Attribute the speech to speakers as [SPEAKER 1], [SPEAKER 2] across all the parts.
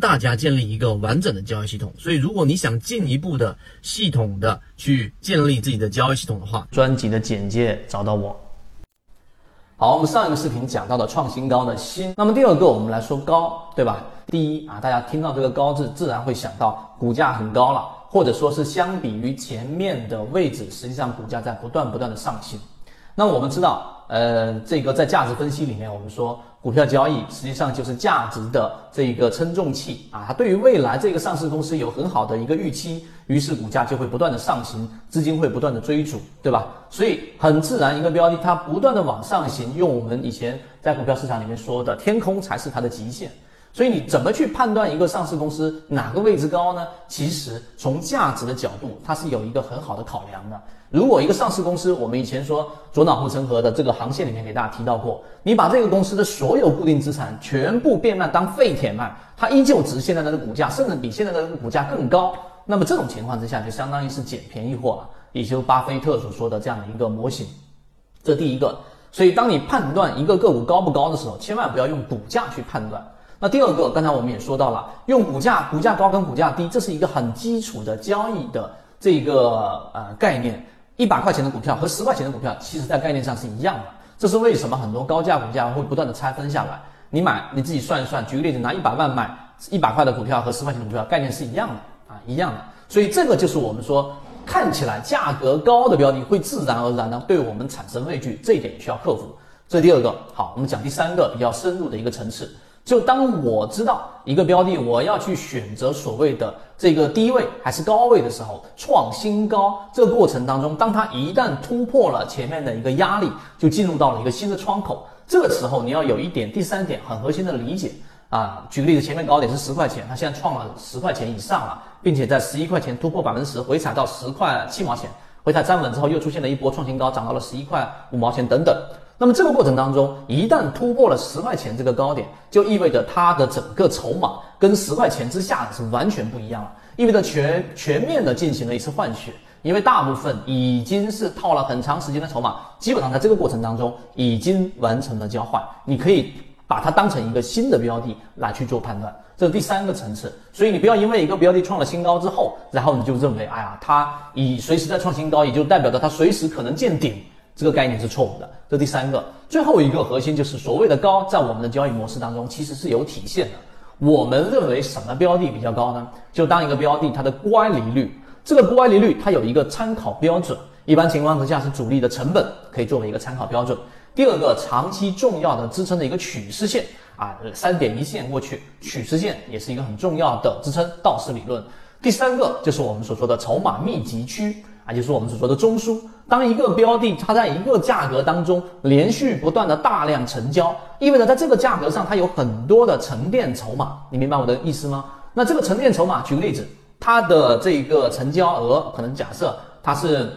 [SPEAKER 1] 大家建立一个完整的交易系统。所以，如果你想进一步的系统的去建立自己的交易系统的话，
[SPEAKER 2] 专辑的简介找到我。好，我们上一个视频讲到的创新高的新，那么第二个我们来说高，对吧？第一啊，大家听到这个高字，自然会想到股价很高了，或者说是相比于前面的位置，实际上股价在不断不断的上行。那我们知道，呃，这个在价值分析里面，我们说。股票交易实际上就是价值的这一个称重器啊，它对于未来这个上市公司有很好的一个预期，于是股价就会不断的上行，资金会不断的追逐，对吧？所以很自然，一个标的它不断的往上行，用我们以前在股票市场里面说的，天空才是它的极限。所以你怎么去判断一个上市公司哪个位置高呢？其实从价值的角度，它是有一个很好的考量的。如果一个上市公司，我们以前说左脑护城河的这个航线里面给大家提到过，你把这个公司的所有固定资产全部变卖当废铁卖，它依旧值现在的股价，甚至比现在的股价更高。那么这种情况之下，就相当于是捡便宜货了，也就是巴菲特所说的这样的一个模型。这第一个。所以当你判断一个个股高不高的时候，千万不要用股价去判断。那第二个，刚才我们也说到了，用股价，股价高跟股价低，这是一个很基础的交易的这个呃概念。一百块钱的股票和十块钱的股票，其实在概念上是一样的。这是为什么很多高价股价会不断的拆分下来？你买你自己算一算，举个例子，拿一百万买一百块的股票和十块钱的股票，概念是一样的啊，一样的。所以这个就是我们说看起来价格高的标的会自然而然的对我们产生畏惧，这一点需要克服。这第二个，好，我们讲第三个比较深入的一个层次。就当我知道一个标的，我要去选择所谓的这个低位还是高位的时候，创新高这个过程当中，当它一旦突破了前面的一个压力，就进入到了一个新的窗口。这个时候你要有一点第三点很核心的理解啊。举个例子，前面高点是十块钱，它现在创了十块钱以上了，并且在十一块钱突破百分之十，回踩到十块七毛钱，回踩站稳之后又出现了一波创新高，涨到了十一块五毛钱等等。那么这个过程当中，一旦突破了十块钱这个高点，就意味着它的整个筹码跟十块钱之下是完全不一样了，意味着全全面的进行了一次换血，因为大部分已经是套了很长时间的筹码，基本上在这个过程当中已经完成了交换，你可以把它当成一个新的标的来去做判断，这是第三个层次。所以你不要因为一个标的创了新高之后，然后你就认为，哎呀，它已随时在创新高，也就代表着它随时可能见顶。这个概念是错误的。这第三个，最后一个核心就是所谓的高，在我们的交易模式当中其实是有体现的。我们认为什么标的比较高呢？就当一个标的它的乖离率，这个乖离率它有一个参考标准，一般情况之下是主力的成本可以作为一个参考标准。第二个，长期重要的支撑的一个趋势线啊，三点一线过去，趋势线也是一个很重要的支撑，道氏理论。第三个就是我们所说的筹码密集区。啊，就是我们所说的中枢。当一个标的它在一个价格当中连续不断的大量成交，意味着在这个价格上它有很多的沉淀筹码。你明白我的意思吗？那这个沉淀筹码，举个例子，它的这个成交额可能假设它是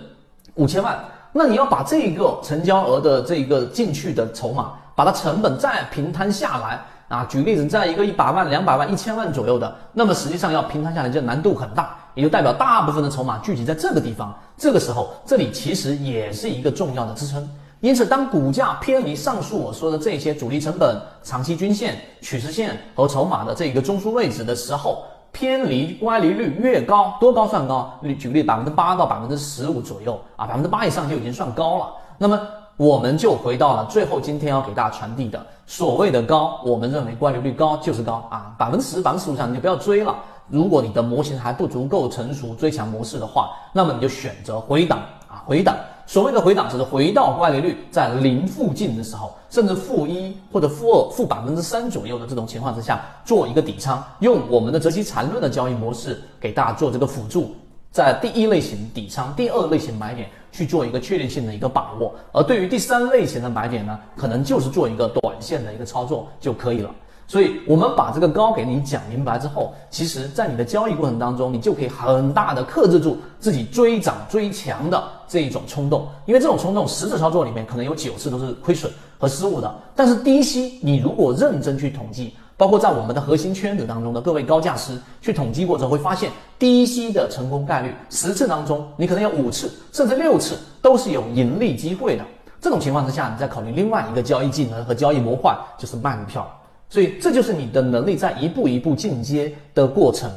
[SPEAKER 2] 五千万，那你要把这个成交额的这个进去的筹码，把它成本再平摊下来。啊，举个例子，在一个一百万、两百万、一千万左右的，那么实际上要平摊下来，这难度很大，也就代表大部分的筹码聚集在这个地方。这个时候，这里其实也是一个重要的支撑。因此，当股价偏离上述我说的这些主力成本、长期均线、趋势线和筹码的这一个中枢位置的时候，偏离乖离率越高，多高算高？举个例，百分之八到百分之十五左右啊，百分之八以上就已经算高了。那么。我们就回到了最后，今天要给大家传递的所谓的高，我们认为乖离率高就是高啊，百分之十、百分之十五以上你就不要追了。如果你的模型还不足够成熟，追强模式的话，那么你就选择回档啊，回档。所谓的回档，只是回到乖离率在零附近的时候，甚至负一或者负二、负百分之三左右的这种情况之下，做一个底仓，用我们的择期缠论的交易模式给大家做这个辅助。在第一类型底仓，第二类型买点去做一个确定性的一个把握，而对于第三类型的买点呢，可能就是做一个短线的一个操作就可以了。所以，我们把这个高给你讲明白之后，其实在你的交易过程当中，你就可以很大的克制住自己追涨追强的这一种冲动，因为这种冲动十次操作里面可能有九次都是亏损和失误的。但是低吸，你如果认真去统计。包括在我们的核心圈子当中的各位高价师去统计过之后，会发现低吸的成功概率，十次当中你可能有五次甚至六次都是有盈利机会的。这种情况之下，你再考虑另外一个交易技能和交易模块，就是卖票。所以这就是你的能力在一步一步进阶的过程。